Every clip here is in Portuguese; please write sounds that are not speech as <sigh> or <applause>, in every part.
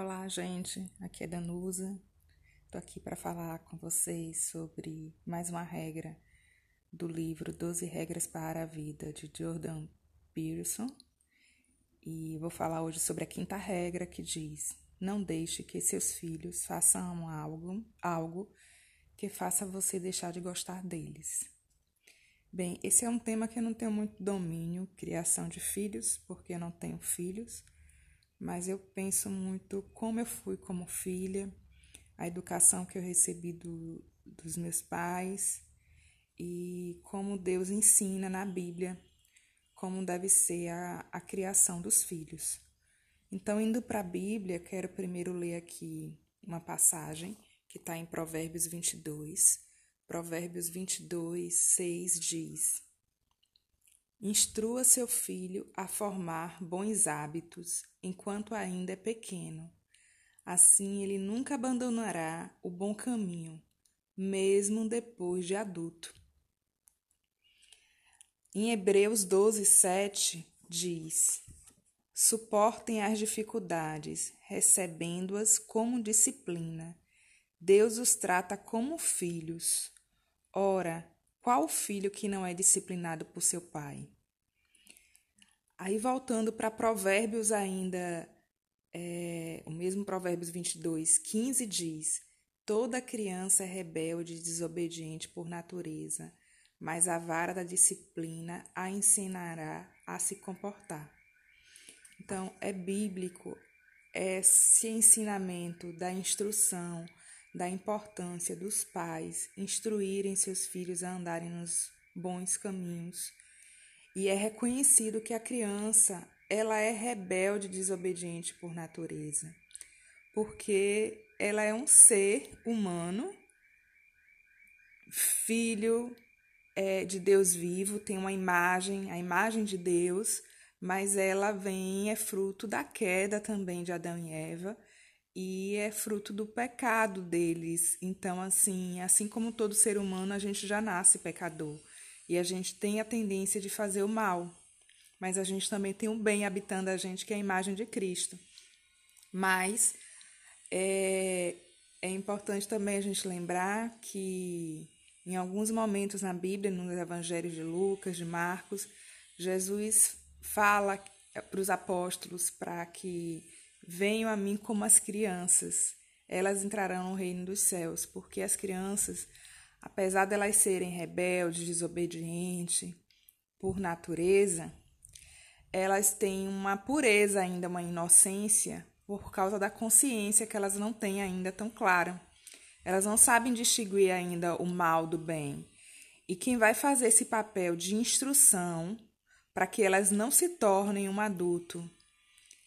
Olá, gente. Aqui é Danusa. Tô aqui para falar com vocês sobre mais uma regra do livro 12 Regras para a Vida de Jordan Peterson. E vou falar hoje sobre a quinta regra que diz: não deixe que seus filhos façam algo, algo que faça você deixar de gostar deles. Bem, esse é um tema que eu não tenho muito domínio, criação de filhos, porque eu não tenho filhos mas eu penso muito como eu fui como filha, a educação que eu recebi do, dos meus pais e como Deus ensina na Bíblia como deve ser a, a criação dos filhos. Então, indo para a Bíblia, quero primeiro ler aqui uma passagem que está em Provérbios 22. Provérbios 22, 6 diz: Instrua seu filho a formar bons hábitos enquanto ainda é pequeno. Assim ele nunca abandonará o bom caminho, mesmo depois de adulto. Em Hebreus 12, 7 diz: Suportem as dificuldades, recebendo-as como disciplina. Deus os trata como filhos. Ora, qual filho que não é disciplinado por seu pai? Aí, voltando para Provérbios, ainda, é, o mesmo Provérbios 22, 15 diz: Toda criança é rebelde e desobediente por natureza, mas a vara da disciplina a ensinará a se comportar. Então, é bíblico esse ensinamento da instrução, da importância dos pais instruírem seus filhos a andarem nos bons caminhos. E é reconhecido que a criança, ela é rebelde desobediente por natureza, porque ela é um ser humano, filho é, de Deus vivo, tem uma imagem, a imagem de Deus, mas ela vem, é fruto da queda também de Adão e Eva, e é fruto do pecado deles. Então, assim, assim como todo ser humano, a gente já nasce pecador e a gente tem a tendência de fazer o mal, mas a gente também tem o bem habitando a gente, que é a imagem de Cristo. Mas é, é importante também a gente lembrar que em alguns momentos na Bíblia, nos evangelhos de Lucas, de Marcos, Jesus fala para os apóstolos para que Venham a mim como as crianças, elas entrarão no reino dos céus, porque as crianças, apesar de elas serem rebeldes, desobedientes por natureza, elas têm uma pureza ainda, uma inocência, por causa da consciência que elas não têm ainda tão clara. Elas não sabem distinguir ainda o mal do bem. E quem vai fazer esse papel de instrução para que elas não se tornem um adulto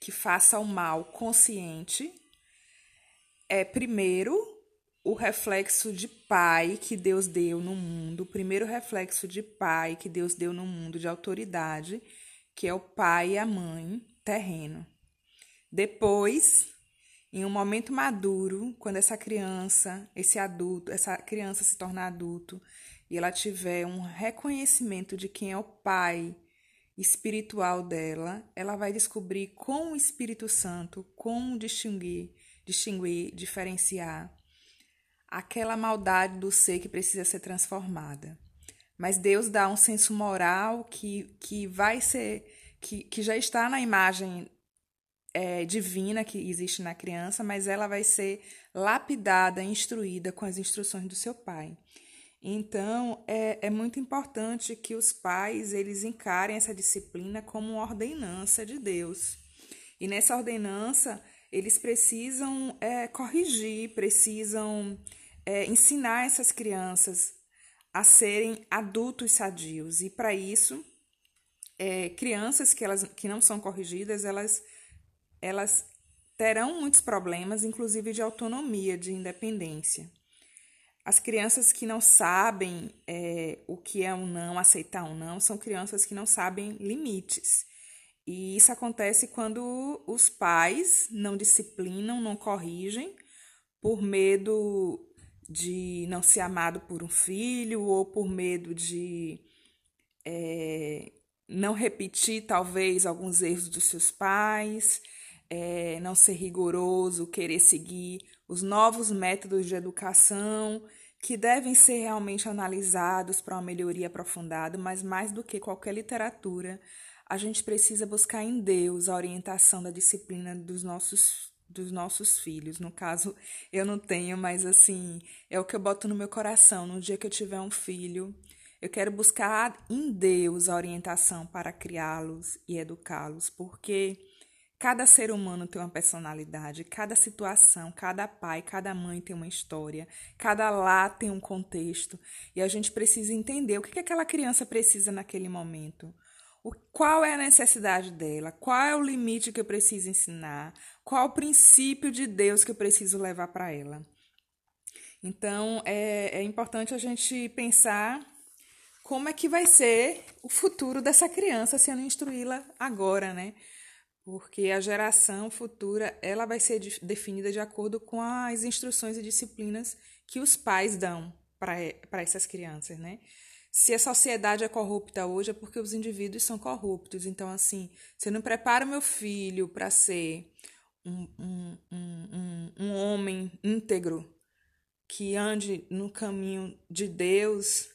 que faça o mal consciente é, primeiro, o reflexo de pai que Deus deu no mundo, o primeiro reflexo de pai que Deus deu no mundo de autoridade, que é o pai e a mãe terreno. Depois, em um momento maduro, quando essa criança, esse adulto, essa criança se tornar adulto e ela tiver um reconhecimento de quem é o pai espiritual dela, ela vai descobrir com o Espírito Santo como distinguir, distinguir, diferenciar aquela maldade do ser que precisa ser transformada. Mas Deus dá um senso moral que, que vai ser, que, que já está na imagem é, divina que existe na criança, mas ela vai ser lapidada, instruída com as instruções do seu pai. Então, é, é muito importante que os pais eles encarem essa disciplina como uma ordenança de Deus. E nessa ordenança, eles precisam é, corrigir, precisam é, ensinar essas crianças a serem adultos sadios. E para isso, é, crianças que, elas, que não são corrigidas, elas, elas terão muitos problemas, inclusive de autonomia, de independência. As crianças que não sabem é, o que é um não, aceitar um não, são crianças que não sabem limites. E isso acontece quando os pais não disciplinam, não corrigem, por medo de não ser amado por um filho ou por medo de é, não repetir, talvez, alguns erros dos seus pais. é, não ser rigoroso, querer seguir os novos métodos de educação que devem ser realmente analisados para uma melhoria aprofundada, mas mais do que qualquer literatura, a gente precisa buscar em Deus a orientação da disciplina dos nossos dos nossos filhos. No caso, eu não tenho, mas assim, é o que eu boto no meu coração. No dia que eu tiver um filho, eu quero buscar em Deus a orientação para criá-los e educá-los, porque Cada ser humano tem uma personalidade, cada situação, cada pai, cada mãe tem uma história, cada lá tem um contexto, e a gente precisa entender o que, que aquela criança precisa naquele momento. O, qual é a necessidade dela? Qual é o limite que eu preciso ensinar? Qual o princípio de Deus que eu preciso levar para ela? Então, é, é importante a gente pensar como é que vai ser o futuro dessa criança se eu não instruí-la agora, né? Porque a geração futura ela vai ser definida de acordo com as instruções e disciplinas que os pais dão para essas crianças, né? Se a sociedade é corrupta hoje é porque os indivíduos são corruptos. Então, assim, se eu não preparo meu filho para ser um, um, um, um homem íntegro que ande no caminho de Deus,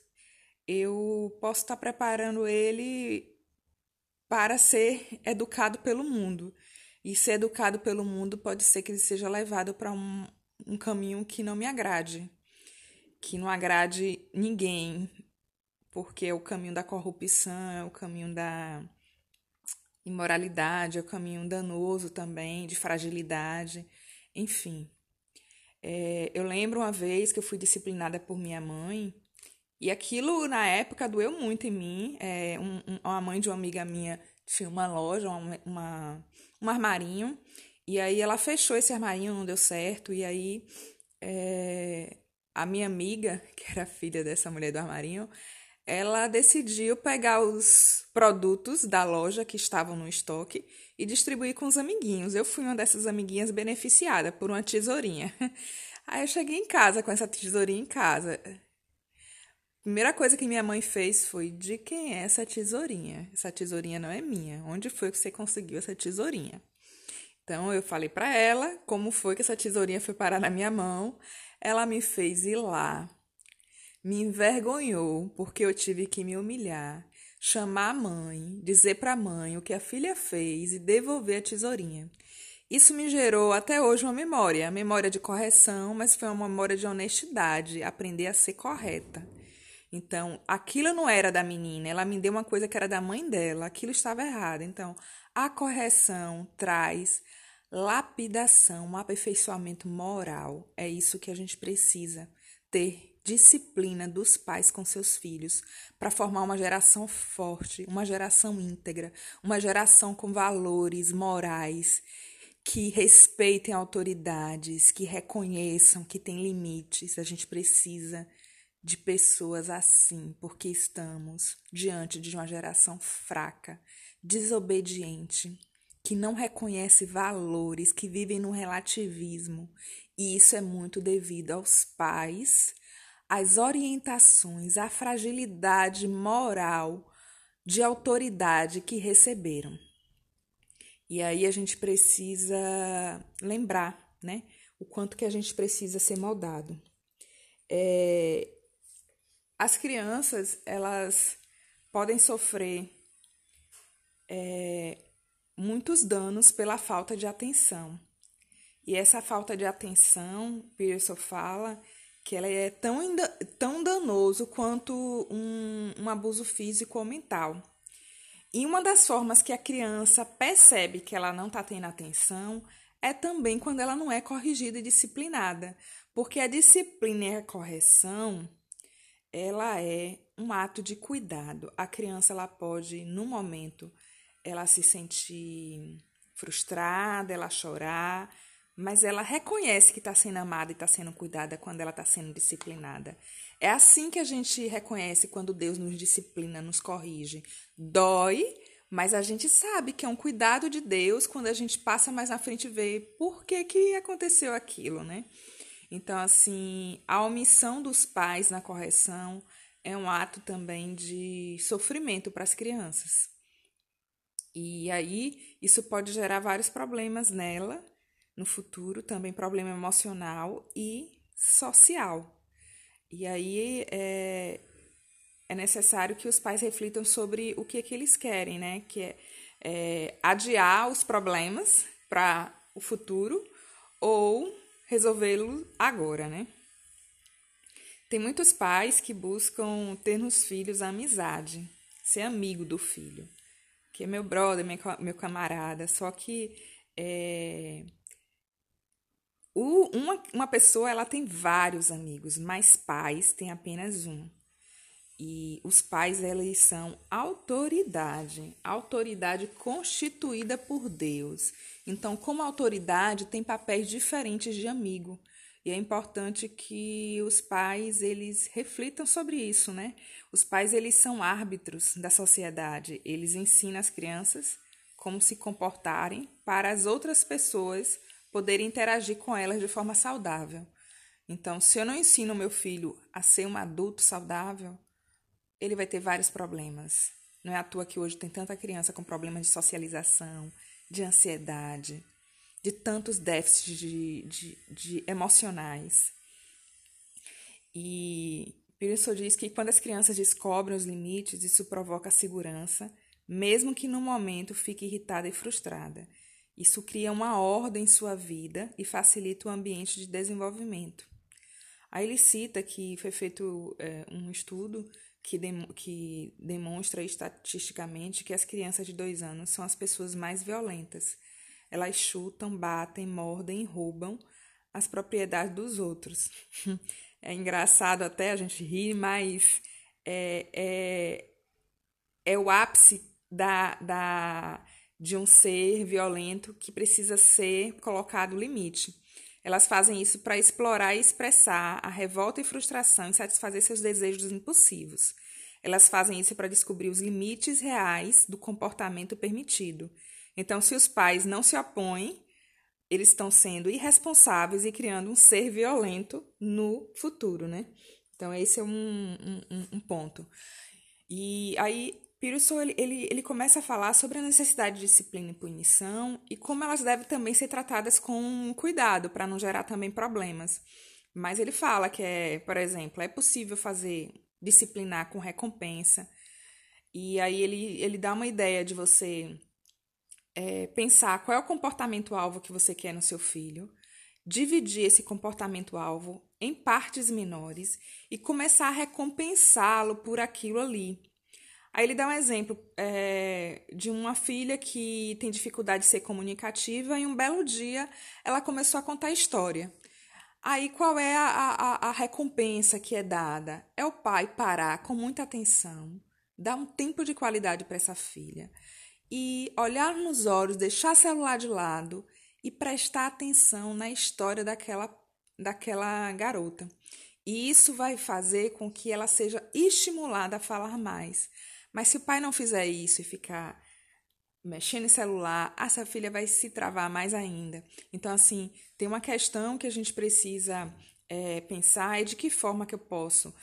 eu posso estar preparando ele para ser educado pelo mundo. E ser educado pelo mundo pode ser que ele seja levado para um, um caminho que não me agrade, que não agrade ninguém, porque é o caminho da corrupção, é o caminho da imoralidade, é o caminho danoso também, de fragilidade, enfim. É, eu lembro uma vez que eu fui disciplinada por minha mãe e aquilo, na época, doeu muito em mim. É, um, um, uma mãe de uma amiga minha tinha uma loja, uma, uma, um armarinho, e aí ela fechou esse armarinho, não deu certo, e aí é, a minha amiga, <laughs> que era filha dessa mulher do armarinho, ela decidiu pegar os produtos da loja que estavam no estoque e distribuir com os amiguinhos. Eu fui uma dessas amiguinhas beneficiada por uma tesourinha. <laughs> Aí eu cheguei em casa com essa tesourinha em casa. Primeira coisa que minha mãe fez foi: de quem é essa tesourinha? Essa tesourinha não é minha. Onde foi que você conseguiu essa tesourinha? Então eu falei para ela como foi que essa tesourinha foi parar na minha mão. Ela me fez ir lá, me envergonhou porque eu tive que me humilhar, chamar a mãe, dizer para a mãe o que a filha fez e devolver a tesourinha. Isso me gerou até hoje uma memória, memória de correção, mas foi uma memória de honestidade, aprender a ser correta. Então, aquilo não era da menina, ela me deu uma coisa que era da mãe dela, aquilo estava errado. Então, a correção traz lapidação, um aperfeiçoamento moral. É isso que a gente precisa ter disciplina dos pais com seus filhos para formar uma geração forte, uma geração íntegra, uma geração com valores morais que respeitem autoridades, que reconheçam que tem limites. A gente precisa de pessoas assim, porque estamos diante de uma geração fraca, desobediente, que não reconhece valores, que vivem no relativismo. E isso é muito devido aos pais, às orientações, à fragilidade moral de autoridade que receberam. E aí a gente precisa lembrar, né, o quanto que a gente precisa ser moldado. É, as crianças, elas podem sofrer é, muitos danos pela falta de atenção. E essa falta de atenção, Pearson fala que ela é tão, tão danoso quanto um, um abuso físico ou mental. E uma das formas que a criança percebe que ela não está tendo atenção é também quando ela não é corrigida e disciplinada. Porque a disciplina e a correção ela é um ato de cuidado. A criança ela pode, no momento, ela se sentir frustrada, ela chorar, mas ela reconhece que está sendo amada e está sendo cuidada quando ela está sendo disciplinada. É assim que a gente reconhece quando Deus nos disciplina, nos corrige. Dói, mas a gente sabe que é um cuidado de Deus quando a gente passa mais na frente e vê por que, que aconteceu aquilo, né? Então, assim, a omissão dos pais na correção é um ato também de sofrimento para as crianças. E aí isso pode gerar vários problemas nela no futuro, também problema emocional e social. E aí é, é necessário que os pais reflitam sobre o que, é que eles querem, né? Que é, é adiar os problemas para o futuro ou resolvê-lo agora, né? Tem muitos pais que buscam ter nos filhos a amizade, ser amigo do filho, que é meu brother, meu camarada. Só que é, uma, uma pessoa ela tem vários amigos, mas pais têm apenas um. E os pais, eles são autoridade, autoridade constituída por Deus. Então, como autoridade, tem papéis diferentes de amigo. E é importante que os pais, eles reflitam sobre isso, né? Os pais, eles são árbitros da sociedade. Eles ensinam as crianças como se comportarem para as outras pessoas poderem interagir com elas de forma saudável. Então, se eu não ensino meu filho a ser um adulto saudável, ele vai ter vários problemas. Não é à toa que hoje tem tanta criança com problemas de socialização, de ansiedade, de tantos déficits de, de, de emocionais. E Pearson diz que quando as crianças descobrem os limites, isso provoca segurança, mesmo que no momento fique irritada e frustrada. Isso cria uma ordem em sua vida e facilita o ambiente de desenvolvimento. Aí ele cita que foi feito é, um estudo que, que demonstra estatisticamente que as crianças de dois anos são as pessoas mais violentas. Elas chutam, batem, mordem e roubam as propriedades dos outros. <laughs> É engraçado até a gente rir, mas é, é, é o ápice da, da, de um ser violento que precisa ser colocado limite. Elas fazem isso para explorar e expressar a revolta e frustração e satisfazer seus desejos impulsivos. Elas fazem isso para descobrir os limites reais do comportamento permitido. Então, se os pais não se opõem, eles estão sendo irresponsáveis e criando um ser violento no futuro, né? Então, esse é um, um, um ponto. E aí, Pearson ele, ele, ele começa a falar sobre a necessidade de disciplina e punição e como elas devem também ser tratadas com cuidado para não gerar também problemas. Mas ele fala que é, por exemplo, é possível fazer disciplinar com recompensa. E aí ele, ele dá uma ideia de você é, pensar qual é o comportamento-alvo que você quer no seu filho, dividir esse comportamento-alvo em partes menores e começar a recompensá-lo por aquilo ali. Aí ele dá um exemplo é, de uma filha que tem dificuldade de ser comunicativa e um belo dia ela começou a contar história. Aí qual é a, a, a recompensa que é dada? É o pai parar com muita atenção, dar um tempo de qualidade para essa filha e olhar nos olhos, deixar o celular de lado e prestar atenção na história daquela, daquela garota. E isso vai fazer com que ela seja estimulada a falar mais. Mas se o pai não fizer isso e ficar mexendo em celular, essa filha vai se travar mais ainda. Então, assim, tem uma questão que a gente precisa é, pensar é de que forma que eu posso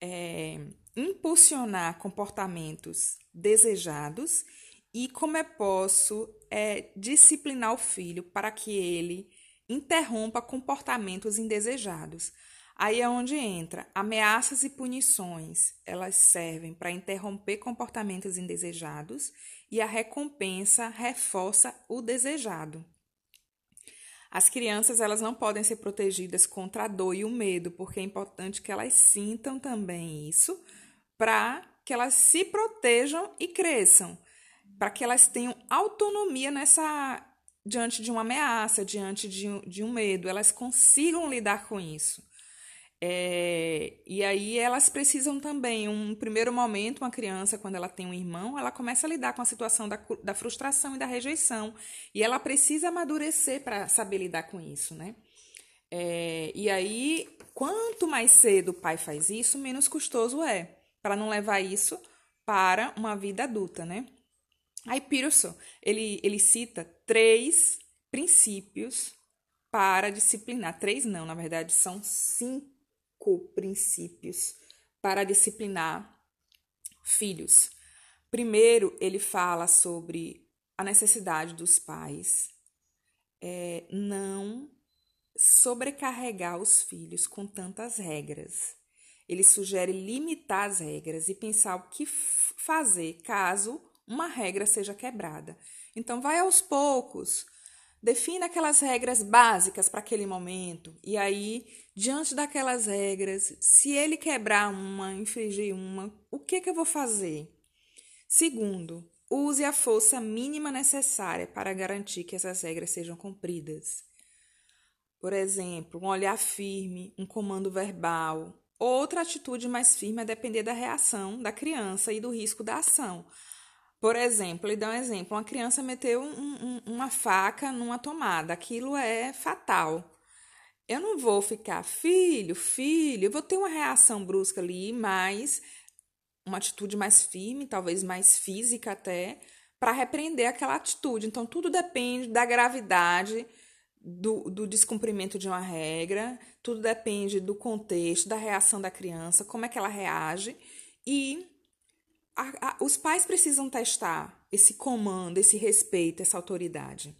é, impulsionar comportamentos desejados e como eu posso é, disciplinar o filho para que ele interrompa comportamentos indesejados. Aí é onde entra ameaças e punições. Elas servem para interromper comportamentos indesejados e a recompensa reforça o desejado. As crianças elas não podem ser protegidas contra a dor e o medo, porque é importante que elas sintam também isso para que elas se protejam e cresçam, para que elas tenham autonomia nessa diante de uma ameaça, diante de de um medo, elas consigam lidar com isso. É, e aí elas precisam também, um primeiro momento, uma criança, quando ela tem um irmão, ela começa a lidar com a situação da, da frustração e da rejeição. E ela precisa amadurecer para saber lidar com isso, né? É, e aí, quanto mais cedo o pai faz isso, menos custoso é, para não levar isso para uma vida adulta, né? Aí Peterson, ele, ele cita três princípios para disciplinar. Três não, na verdade, são cinco princípios para disciplinar filhos. Primeiro, ele fala sobre a necessidade dos pais é não sobrecarregar os filhos com tantas regras. Ele sugere limitar as regras e pensar o que fazer caso uma regra seja quebrada. Então, vai aos poucos, defina aquelas regras básicas para aquele momento, e aí, diante daquelas regras, se ele quebrar uma, infringir uma, o que, que eu vou fazer? Segundo, use a força mínima necessária para garantir que essas regras sejam cumpridas. Por exemplo, um olhar firme, um comando verbal. Outra atitude mais firme é depender da reação da criança e do risco da ação. Por exemplo, ele dá um exemplo: uma criança meteu um, um, uma faca numa tomada, aquilo é fatal. Eu não vou ficar, filho, filho, eu vou ter uma reação brusca ali, mas uma atitude mais firme, talvez mais física até, para repreender aquela atitude. Então, tudo depende da gravidade do, do descumprimento de uma regra, tudo depende do contexto, da reação da criança, como é que ela reage. E a, a, os pais precisam testar esse comando, esse respeito, essa autoridade.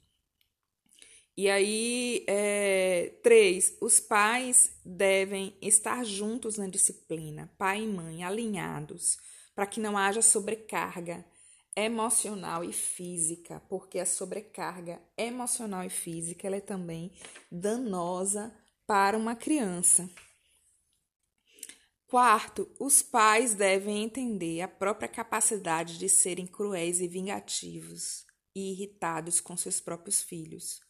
E aí, é, três, os pais devem estar juntos na disciplina, pai e mãe, alinhados, para que não haja sobrecarga emocional e física, porque a sobrecarga emocional e física ela é também danosa para uma criança. Quarto, os pais devem entender a própria capacidade de serem cruéis e vingativos e irritados com seus próprios filhos,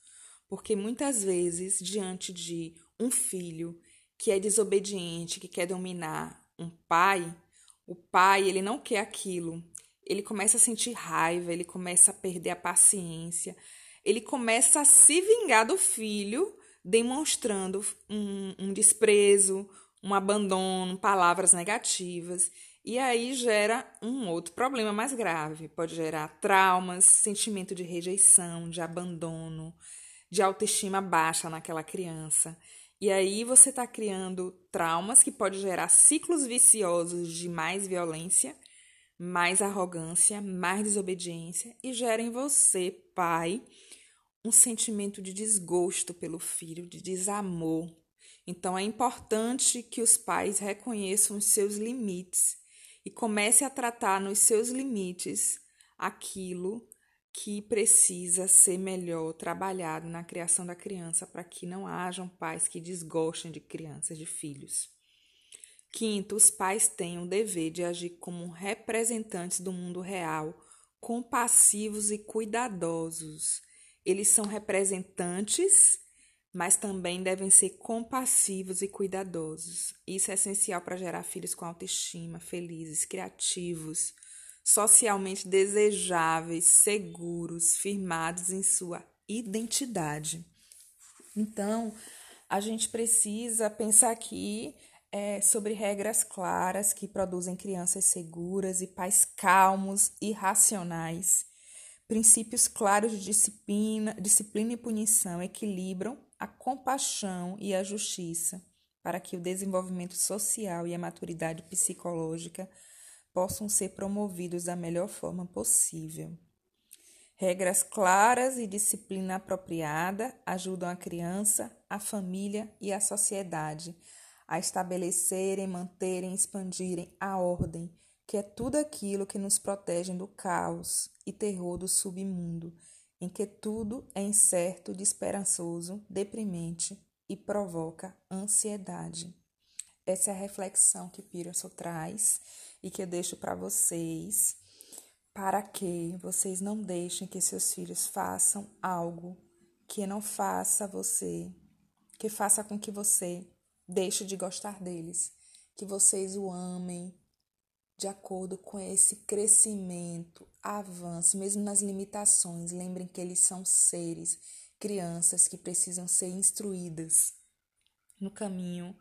porque muitas vezes, diante de um filho que é desobediente, que quer dominar um pai, o pai ele não quer aquilo, ele começa a sentir raiva, ele começa a perder a paciência, ele começa a se vingar do filho, demonstrando um, um desprezo, um abandono, palavras negativas. E aí gera um outro problema mais grave. Pode gerar traumas, sentimento de rejeição, de abandono, de autoestima baixa naquela criança. E aí você está criando traumas que pode gerar ciclos viciosos de mais violência mais arrogância, mais desobediência e gera em você, pai, um sentimento de desgosto pelo filho, de desamor. Então é importante que os pais reconheçam os seus limites e comece a tratar nos seus limites aquilo que precisa ser melhor trabalhado na criação da criança para que não hajam pais que desgostem de crianças, de filhos. Quinto, os pais têm o dever de agir como representantes do mundo real, compassivos e cuidadosos. Eles são representantes, mas também devem ser compassivos e cuidadosos. Isso é essencial para gerar filhos com autoestima, felizes, criativos, socialmente desejáveis, seguros, firmados em sua identidade. Então, a gente precisa pensar aqui é, sobre regras claras que produzem crianças seguras e pais calmos e racionais. Princípios claros de disciplina, disciplina e punição equilibram a compaixão e a justiça para que o desenvolvimento social e a maturidade psicológica possam ser promovidos da melhor forma possível. Regras claras e disciplina apropriada ajudam a criança, a família e a sociedade a estabelecerem, manterem, expandirem a ordem, que é tudo aquilo que nos protege do caos e terror do submundo, em que tudo é incerto, desesperançoso, deprimente e provoca ansiedade. Essa é a reflexão que Peterson traz e que eu deixo para vocês, para que vocês não deixem que seus filhos façam algo que não faça você, que faça com que você deixe de gostar deles, que vocês o amem de acordo com esse crescimento, avanço, mesmo nas limitações. Lembrem que eles são seres, crianças que precisam ser instruídas no caminho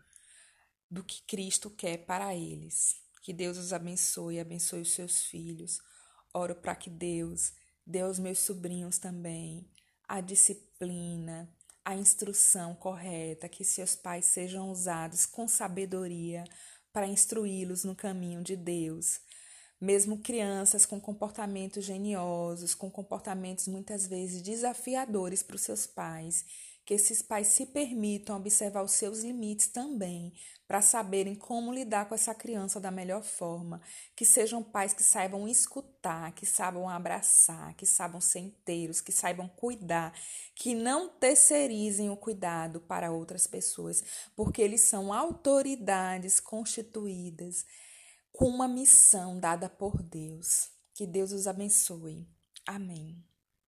do que Cristo quer para eles. Que Deus os abençoe, abençoe os seus filhos. Oro para que Deus dê aos meus sobrinhos também a disciplina, a instrução correta, que seus pais sejam usados com sabedoria para instruí-los no caminho de Deus, mesmo crianças com comportamentos geniosos, com comportamentos muitas vezes desafiadores para os seus pais, que esses pais se permitam observar os seus limites também, para saberem como lidar com essa criança da melhor forma, que sejam pais que saibam escutar, que saibam abraçar, que saibam ser inteiros, que saibam cuidar, que não terceirizem o cuidado para outras pessoas, porque eles são autoridades constituídas com uma missão dada por Deus. Que Deus os abençoe. Amém.